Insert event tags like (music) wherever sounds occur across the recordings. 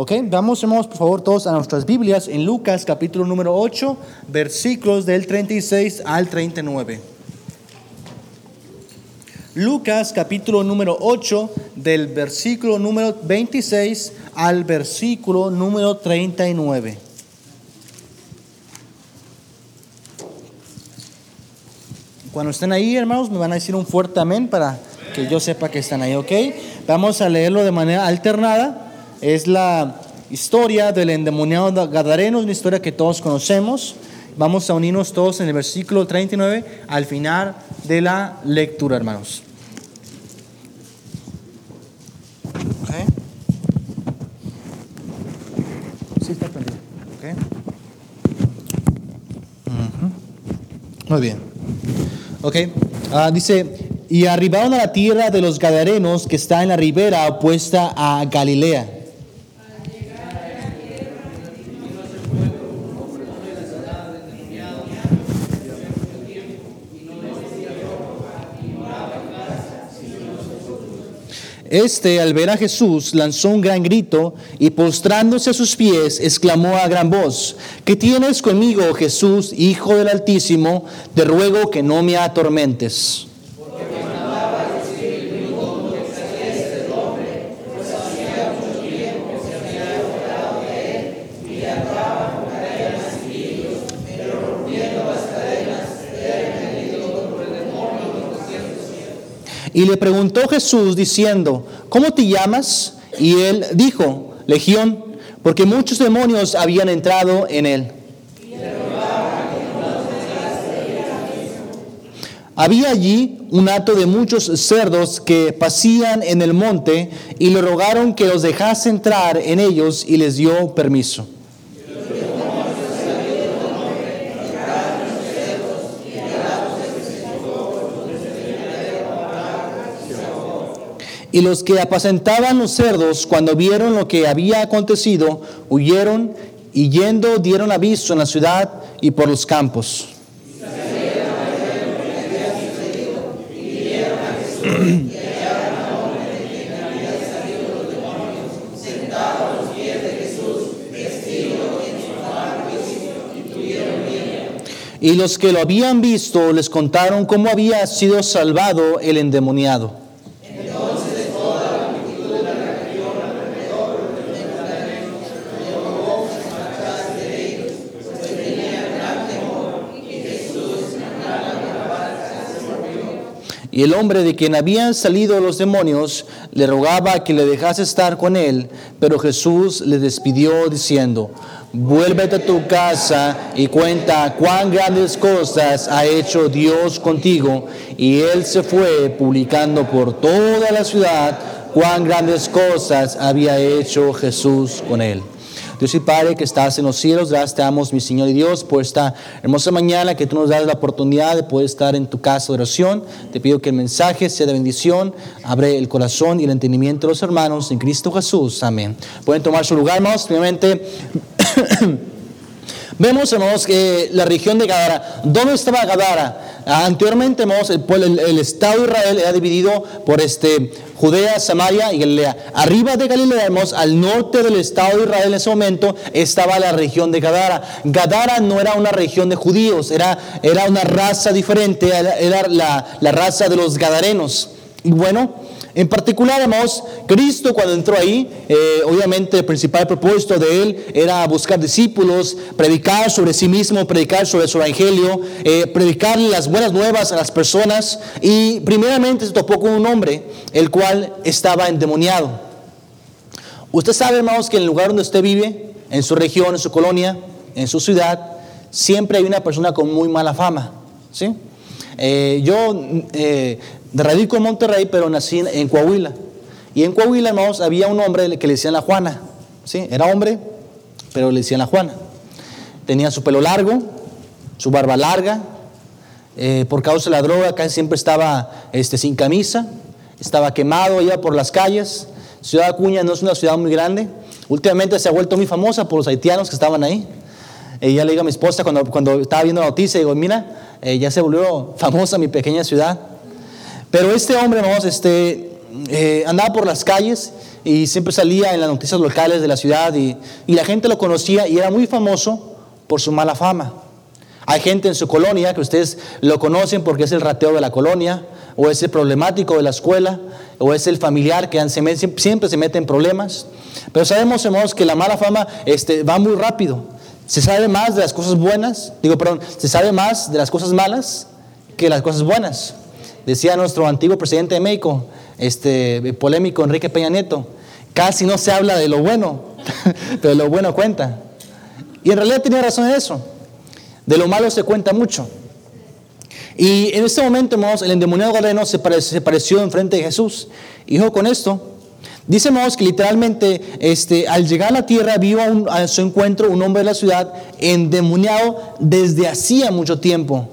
Ok, vamos hermanos por favor todos a nuestras Biblias en Lucas capítulo número 8, versículos del 36 al 39. Lucas capítulo número 8 del versículo número 26 al versículo número 39. Cuando estén ahí, hermanos, me van a decir un fuerte amén para que yo sepa que están ahí, ¿ok? Vamos a leerlo de manera alternada. Es la historia del endemoniado Gadareno, una historia que todos conocemos. Vamos a unirnos todos en el versículo 39 al final de la lectura, hermanos. Okay. Sí está prendido. Okay. Muy bien. Ok. Ah, dice, y arribaron a la tierra de los Gadarenos que está en la ribera opuesta a Galilea. Este, al ver a Jesús, lanzó un gran grito y postrándose a sus pies, exclamó a gran voz, ¿qué tienes conmigo, Jesús, Hijo del Altísimo? Te ruego que no me atormentes. Y le preguntó Jesús diciendo, ¿cómo te llamas? Y él dijo, Legión, porque muchos demonios habían entrado en él. Había allí un hato de muchos cerdos que pasían en el monte y le rogaron que los dejase entrar en ellos y les dio permiso. Y los que apacentaban los cerdos, cuando vieron lo que había acontecido, huyeron y yendo dieron aviso en la ciudad y por los campos. Y los que lo habían visto les contaron cómo había sido salvado el endemoniado. Y el hombre de quien habían salido los demonios le rogaba que le dejase estar con él, pero Jesús le despidió diciendo, vuélvete a tu casa y cuenta cuán grandes cosas ha hecho Dios contigo. Y él se fue publicando por toda la ciudad cuán grandes cosas había hecho Jesús con él. Dios y Padre que estás en los cielos, gracias te damos, mi Señor y Dios, por esta hermosa mañana que tú nos das la oportunidad de poder estar en tu casa de oración. Te pido que el mensaje sea de bendición, abre el corazón y el entendimiento de los hermanos en Cristo Jesús. Amén. Pueden tomar su lugar, hermanos. Primeramente, (coughs) vemos, hermanos, que la región de Gadara, ¿dónde estaba Gadara? Anteriormente, el, el, Estado de Israel era dividido por este, Judea, Samaria y Galilea. Arriba de Galilea, al norte del Estado de Israel en ese momento, estaba la región de Gadara. Gadara no era una región de judíos, era, era una raza diferente, era, la, la raza de los gadarenos. Y bueno, en particular, hermanos, Cristo cuando entró ahí, eh, obviamente el principal propósito de él era buscar discípulos, predicar sobre sí mismo, predicar sobre su evangelio, eh, predicar las buenas nuevas a las personas. Y primeramente se topó con un hombre, el cual estaba endemoniado. Usted sabe, hermanos, que en el lugar donde usted vive, en su región, en su colonia, en su ciudad, siempre hay una persona con muy mala fama. ¿sí? Eh, yo radico en Monterrey, pero nací en Coahuila. Y en Coahuila, hermanos, había un hombre que le decían la Juana. ¿sí? Era hombre, pero le decían la Juana. Tenía su pelo largo, su barba larga. Eh, por causa de la droga, casi siempre estaba este, sin camisa. Estaba quemado, iba por las calles. Ciudad Acuña no es una ciudad muy grande. Últimamente se ha vuelto muy famosa por los haitianos que estaban ahí. Y ya le digo a mi esposa cuando, cuando estaba viendo la noticia, digo, mira, eh, ya se volvió famosa mi pequeña ciudad. Pero este hombre, vamos, este, eh, andaba por las calles y siempre salía en las noticias locales de la ciudad y, la gente lo conocía y era muy famoso por su mala fama. Hay gente en su colonia que ustedes lo conocen porque es el rateo de la colonia, o es el problemático de la escuela, o es el familiar que siempre se mete en problemas. Pero sabemos, hermanos, que la mala fama este, va muy rápido. Se sabe más de las cosas buenas, digo, perdón, se sabe más de las cosas malas que las cosas buenas. Decía nuestro antiguo presidente de México, este polémico Enrique Peña Nieto, casi no se habla de lo bueno, (laughs) pero lo bueno cuenta. Y en realidad tenía razón en eso. De lo malo se cuenta mucho. Y en este momento, hermanos, el endemoniado gadareno se, se pareció enfrente de Jesús. Y dijo con esto, dice que literalmente este, al llegar a la tierra vio a, a su encuentro un hombre de la ciudad endemoniado desde hacía mucho tiempo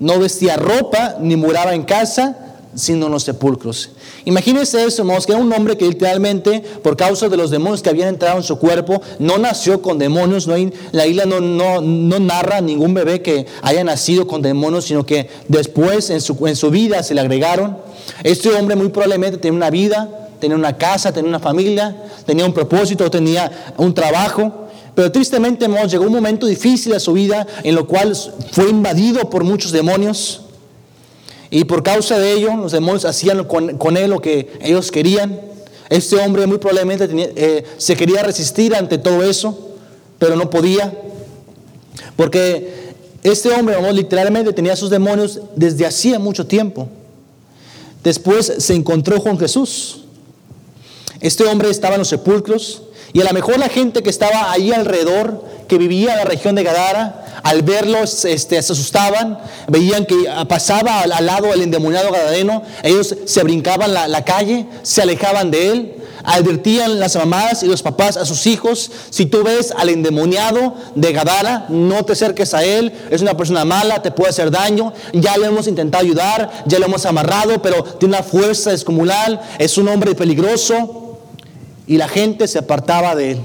no vestía ropa ni moraba en casa, sino en los sepulcros. Imagínense eso, hermanos, que era un hombre que literalmente, por causa de los demonios que habían entrado en su cuerpo, no nació con demonios. No la isla no, narra ningún bebé que haya nacido con demonios, sino que después en su, en su vida se le agregaron. Este hombre muy probablemente tenía una vida, tenía una casa, tenía una familia, tenía un propósito, tenía un trabajo. Pero tristemente llegó un momento difícil a su vida en lo cual fue invadido por muchos demonios. Y por causa de ello, los demonios hacían con, él lo que ellos querían. Este hombre muy probablemente eh, se quería resistir ante todo eso, pero no podía. Porque este hombre, literalmente tenía sus demonios desde hacía mucho tiempo. Después se encontró con Jesús. Este hombre estaba en los sepulcros, y a lo mejor la gente que estaba ahí alrededor, que vivía en la región de Gadara, al verlos este, se asustaban, veían que pasaba al, lado el endemoniado gadareno, ellos se brincaban la, calle, se alejaban de él, advertían las mamás y los papás a sus hijos, si tú ves al endemoniado de Gadara, no te acerques a él, es una persona mala, te puede hacer daño, ya le hemos intentado ayudar, ya lo hemos amarrado, pero tiene una fuerza descomunal, es un hombre peligroso y la gente se apartaba de él.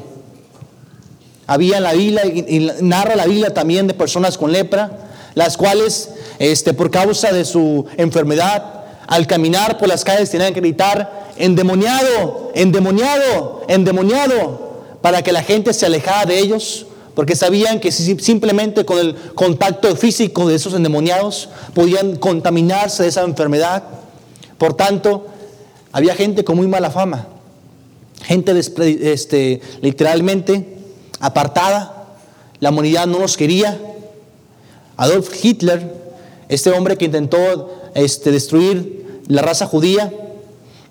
Había en la Biblia, y narra la Biblia también de personas con lepra, las cuales, este, por causa de su enfermedad, al caminar por las calles tenían que gritar, endemoniado, endemoniado, endemoniado, para que la gente se alejara de ellos, porque sabían que simplemente con el contacto físico de esos endemoniados podían contaminarse de esa enfermedad. Por tanto, había gente con muy mala fama gente este, literalmente apartada, la humanidad no los quería. Adolf Hitler, este hombre que intentó este, destruir la raza judía,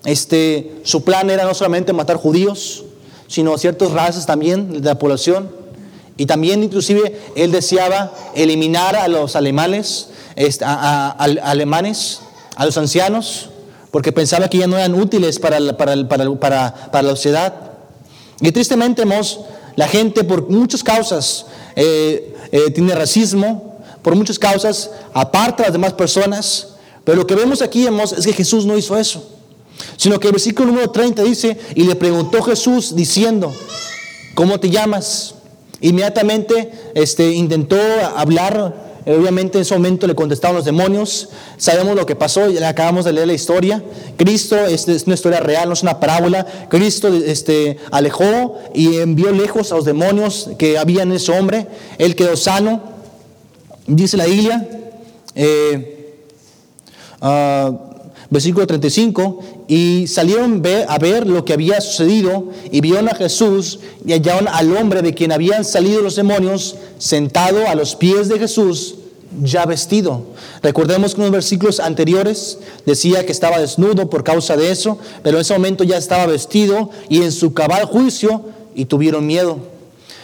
este, su plan era no solamente matar judíos, sino ciertas razas también de la población. Y también inclusive él deseaba eliminar a los alemanes, a los ancianos, porque pensaba que ya no eran útiles para la, para, para, la sociedad. Y tristemente, hemos, la gente por muchas causas eh, eh, tiene racismo, por muchas causas aparta a las demás personas, pero lo que vemos aquí hemos, es que Jesús no hizo eso, sino que el versículo número 30 dice, y le preguntó Jesús diciendo, ¿cómo te llamas? Inmediatamente este, intentó hablar Obviamente en ese momento le contestaron los demonios. Sabemos lo que pasó, ya acabamos de leer la historia. Cristo es, es una historia real, no es una parábola. Cristo este, alejó y envió lejos a los demonios que había en ese hombre. Él quedó sano. Dice la Biblia, eh, uh, versículo 35, y salieron a ver lo que había sucedido y vieron a Jesús y hallaron al hombre de quien habían salido los demonios sentado a los pies de Jesús ya vestido. Recordemos que en los versículos anteriores decía que estaba desnudo por causa de eso, pero en ese momento ya estaba vestido y en su cabal juicio y tuvieron miedo.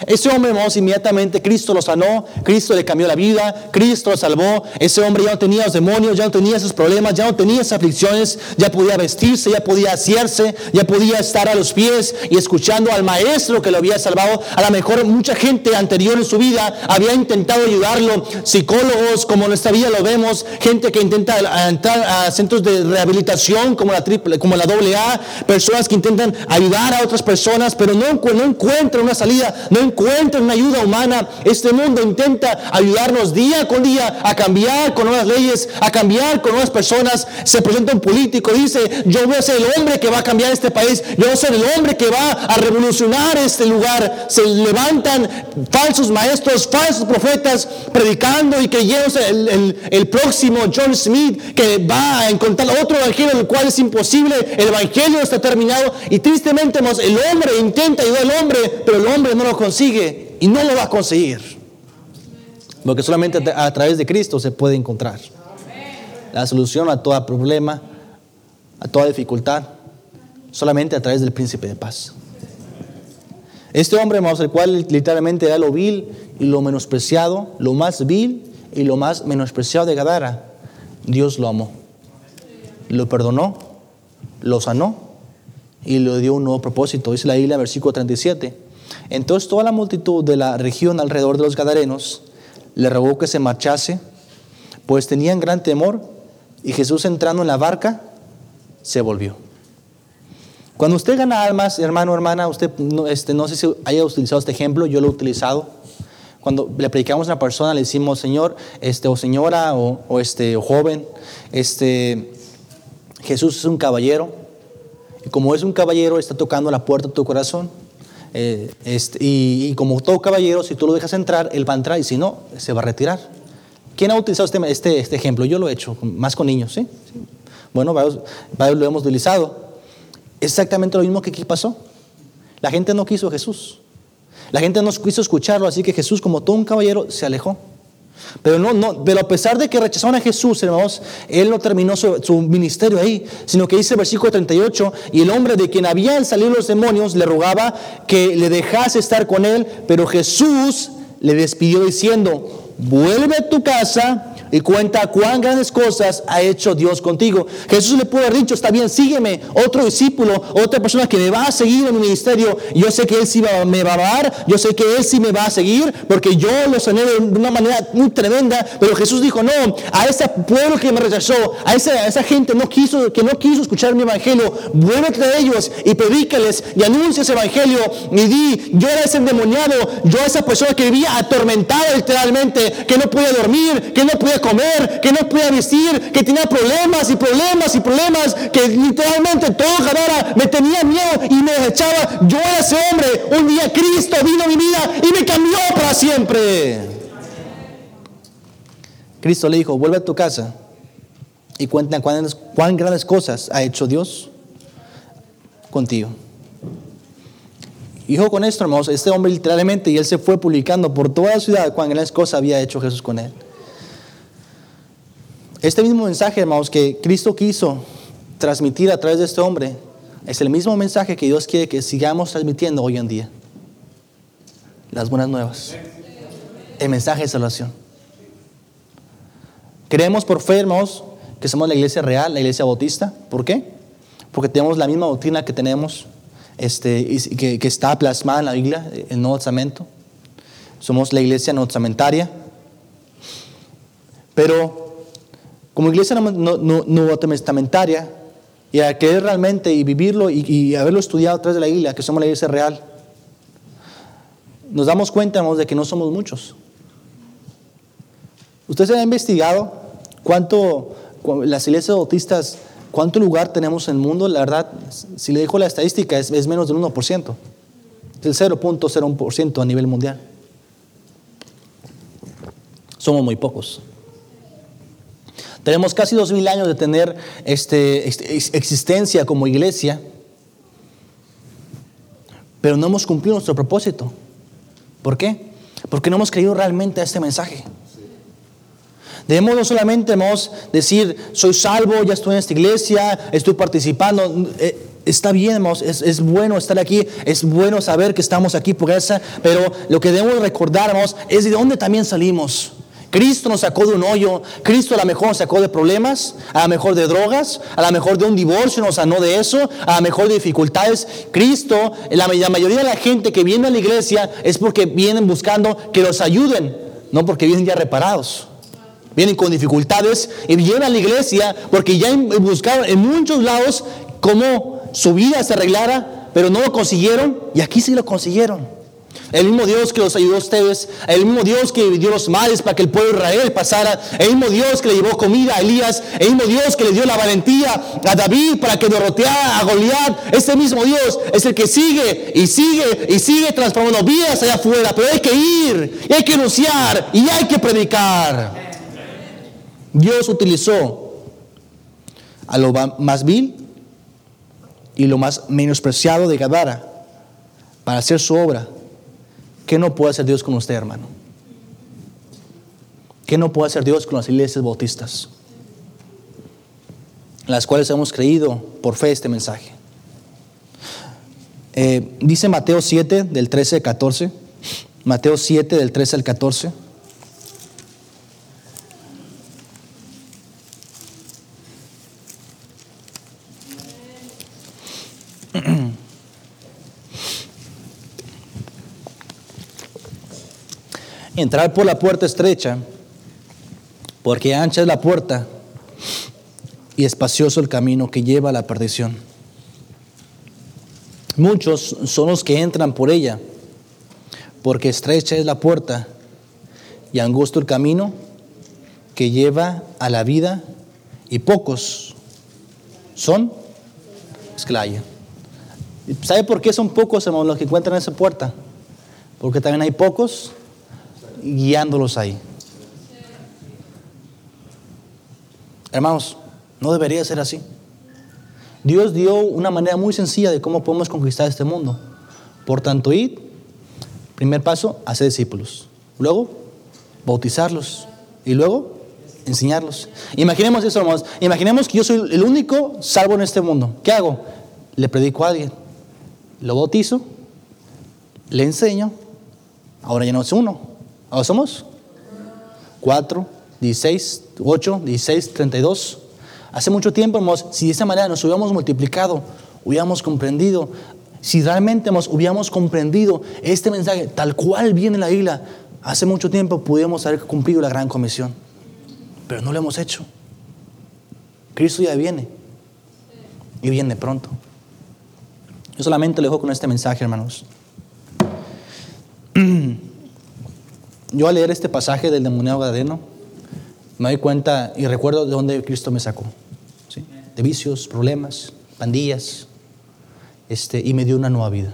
Ese hombre, hermanos, inmediatamente Cristo lo sanó, Cristo le cambió la vida, Cristo lo salvó. Ese hombre ya no tenía los demonios, ya no tenía esos problemas, ya no tenía esas aflicciones, ya podía vestirse, ya podía asearse, ya podía estar a los pies y escuchando al maestro que lo había salvado. A lo mejor mucha gente anterior en su vida había intentado ayudarlo, psicólogos como nuestra vida lo vemos, gente que intenta entrar a centros de rehabilitación como la triple, como la AA, personas que intentan ayudar a otras personas, pero no, no encuentran una salida, no una ayuda humana. Este mundo intenta ayudarnos día con día a cambiar con nuevas leyes, a cambiar con nuevas personas. Se presenta un político, dice, yo voy a ser el hombre que va a cambiar este país, yo voy a ser el hombre que va a revolucionar este lugar. Se levantan falsos maestros, falsos profetas, predicando y creyéndose el, el, próximo John Smith que va a encontrar otro evangelio, el cual es imposible. El evangelio está terminado y tristemente el hombre intenta ayudar al hombre, pero el hombre no lo consigue y no lo va a conseguir. Porque solamente a través de Cristo se puede encontrar la solución a todo problema, a toda dificultad, solamente a través del príncipe de paz. Este hombre, el cual literalmente era lo vil y lo menospreciado, lo más vil y lo más menospreciado de Gadara, Dios lo amó, lo perdonó, lo sanó y le dio un nuevo propósito. Dice la Biblia, versículo 37. Entonces toda la multitud de la región alrededor de los Gadarenos le rogó que se marchase, pues tenían gran temor, y Jesús entrando en la barca, se volvió. Cuando usted gana almas, hermano, hermana, usted no, este, no sé si haya utilizado este ejemplo, yo lo he utilizado. Cuando le predicamos a una persona, le decimos, Señor, este, o señora, o, este, o joven, este, Jesús es un caballero. Y como es un caballero, está tocando la puerta de tu corazón. Eh, este, y, como todo caballero, si tú lo dejas entrar, él va a entrar y si no, se va a retirar. ¿Quién ha utilizado este, este, este ejemplo? Yo lo he hecho, más con niños, ¿sí? Bueno, lo hemos utilizado. Exactamente lo mismo que aquí pasó. La gente no quiso a Jesús. La gente no quiso escucharlo, así que Jesús, como todo un caballero, se alejó. Pero no, no, pero a pesar de que rechazaron a Jesús, hermanos, él no terminó su, ministerio ahí, sino que dice el versículo 38, y el hombre de quien habían salido los demonios le rogaba que le dejase estar con él, pero Jesús le despidió diciendo, vuelve a tu casa y cuenta cuán grandes cosas ha hecho Dios contigo. Jesús le pudo haber dicho, está bien, sígueme, otro discípulo, otra persona que me va a seguir en mi ministerio. Yo sé que Él sí me va a dar, yo sé que Él sí me va a seguir, porque yo lo sané de una manera muy tremenda. Pero Jesús dijo, no, a ese pueblo que me rechazó, a esa, esa gente no quiso, que no quiso escuchar mi evangelio, vuélvete a ellos y predícales y anuncia ese evangelio y di, yo era ese endemoniado, yo esa persona que vivía atormentada literalmente, que no podía dormir, que no podía comer, que no podía vestir, que tenía problemas y problemas y problemas, que literalmente todo Gadara me tenía miedo y me echaba. Yo era ese hombre. Un día Cristo vino a mi vida y me cambió para siempre. Cristo le dijo, vuelve a tu casa y cuenta cuán, cuán grandes cosas ha hecho Dios contigo. Hijo con esto, hermanos, este hombre literalmente, y él se fue publicando por toda la ciudad cuán grandes cosas había hecho Jesús con él. Este mismo mensaje, hermanos, que Cristo quiso transmitir a través de este hombre, es el mismo mensaje que Dios quiere que sigamos transmitiendo hoy en día. Las buenas nuevas. El mensaje de salvación. Creemos por fe, hermanos, que somos la iglesia real, la iglesia bautista. ¿Por qué? Porque tenemos la misma doctrina que tenemos, este, que, que está plasmada en la Biblia, en el Nuevo Testamento. Somos la iglesia neotestamentaria. Pero como iglesia nueva testamentaria, y a creer realmente y vivirlo y, haberlo estudiado a través de la iglesia, que somos la iglesia real, nos damos cuenta de que no somos muchos. ¿Usted se ha investigado cuánto, las iglesias bautistas, cuánto lugar tenemos en el mundo? La verdad, si le dejo la estadística, es, es menos del 1%. Es el 0.01% a nivel mundial. Somos muy pocos. Tenemos casi dos mil años de tener este, existencia como iglesia, pero no hemos cumplido nuestro propósito. ¿Por qué? Porque no hemos creído realmente a este mensaje. Debemos no solamente decir, soy salvo, ya estoy en esta iglesia, estoy participando. Eh, está bien, es, bueno estar aquí, es bueno saber que estamos aquí por esa, pero lo que debemos recordar, es de dónde también salimos. Cristo nos sacó de un hoyo, Cristo a lo mejor nos sacó de problemas, a lo mejor de drogas, a lo mejor de un divorcio nos sanó de eso, a lo mejor de dificultades. Cristo, la, la mayoría de la gente que viene a la iglesia es porque vienen buscando que los ayuden, no porque vienen ya reparados. Vienen con dificultades y vienen a la iglesia porque ya buscaron en muchos lados cómo su vida se arreglara, pero no lo consiguieron y aquí sí lo consiguieron. El mismo Dios que los ayudó a ustedes, el mismo Dios que dio los males para que el pueblo de Israel pasara, el mismo Dios que le llevó comida a Elías, el mismo Dios que le dio la valentía a David para que derroteara a Goliat, ese mismo Dios es el que sigue y sigue y sigue transformando vidas allá afuera, pero hay que ir, y hay que anunciar y hay que predicar. Dios utilizó a lo más vil y lo más menospreciado de Gadara para hacer su obra. ¿Qué no puede hacer Dios con usted, hermano? ¿Qué no puede hacer Dios con las iglesias bautistas? Las cuales hemos creído por fe este mensaje. Eh, dice Mateo 7 del 13 al 14. Mateo 7 del 13 al 14. Entrar por la puerta estrecha, porque ancha es la puerta y espacioso el camino que lleva a la perdición. Muchos son los que entran por ella, porque estrecha es la puerta y angosto el camino que lleva a la vida, y pocos son esclaya. ¿Sabe por qué son pocos los que encuentran esa puerta? Porque también hay pocos guiándolos ahí. Hermanos, no debería ser así. Dios dio una manera muy sencilla de cómo podemos conquistar este mundo. Por tanto, id, primer paso, hacer discípulos. Luego, bautizarlos. Y luego, enseñarlos. Imaginemos eso, hermanos. Imaginemos que yo soy el único salvo en este mundo. ¿Qué hago? Le predico a alguien lo bautizo, le enseño, ahora ya no es uno, ahora somos cuatro, dieciséis, ocho, dieciséis, treinta y dos. Hace mucho tiempo, si de esa manera nos hubiéramos multiplicado, hubiéramos comprendido, si realmente hemos, hubiéramos comprendido este mensaje tal cual viene en la isla, hace mucho tiempo pudiéramos haber cumplido la gran comisión, pero no lo hemos hecho. Cristo ya viene y viene pronto. Yo solamente lo dejo con este mensaje, hermanos. (clears throat) Yo al leer este pasaje del demonio gadeno, me doy cuenta y recuerdo de dónde Cristo me sacó. De vicios, problemas, pandillas. Este, y me dio una nueva vida.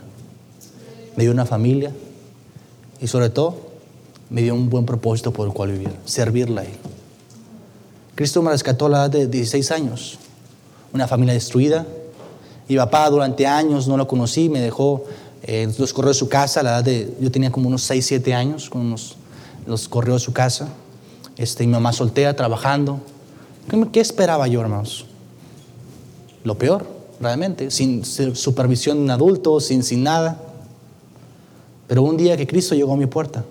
Me dio una familia. Y sobre todo, me dio un buen propósito por el cual vivir. Servirle a Él. Cristo me rescató a la edad de 16 años. Una familia destruida, mi papá durante años no lo conocí, me dejó, eh, los corrió de su casa, la edad de, yo tenía como unos 6, 7 años, con los corrió de su casa. Este, mi mamá soltera, trabajando. ¿Qué, ¿Qué, esperaba yo, hermanos? Lo peor, realmente, sin supervisión de un adulto, sin, sin nada. Pero un día que Cristo llegó a mi puerta,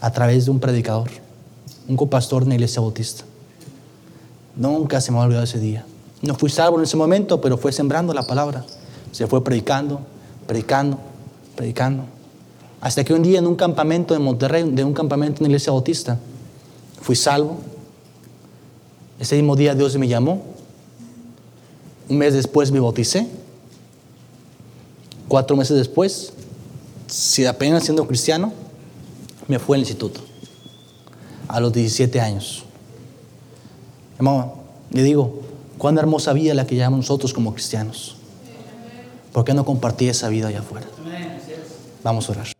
a través de un predicador, un copastor en la iglesia bautista. Nunca se me ha olvidado ese día. No fui salvo en ese momento, pero fue sembrando la palabra. Se fue predicando, predicando, predicando. Hasta que un día en un campamento de Monterrey, de un campamento en la iglesia bautista, fui salvo. Ese mismo día Dios me llamó. Un mes después me bauticé. Cuatro meses después, si apenas siendo cristiano, me fui al instituto. A los 17 años. Hermano, le digo, Cuán hermosa vida la que llamamos nosotros como cristianos. ¿Por qué no compartir esa vida allá afuera? Vamos a orar.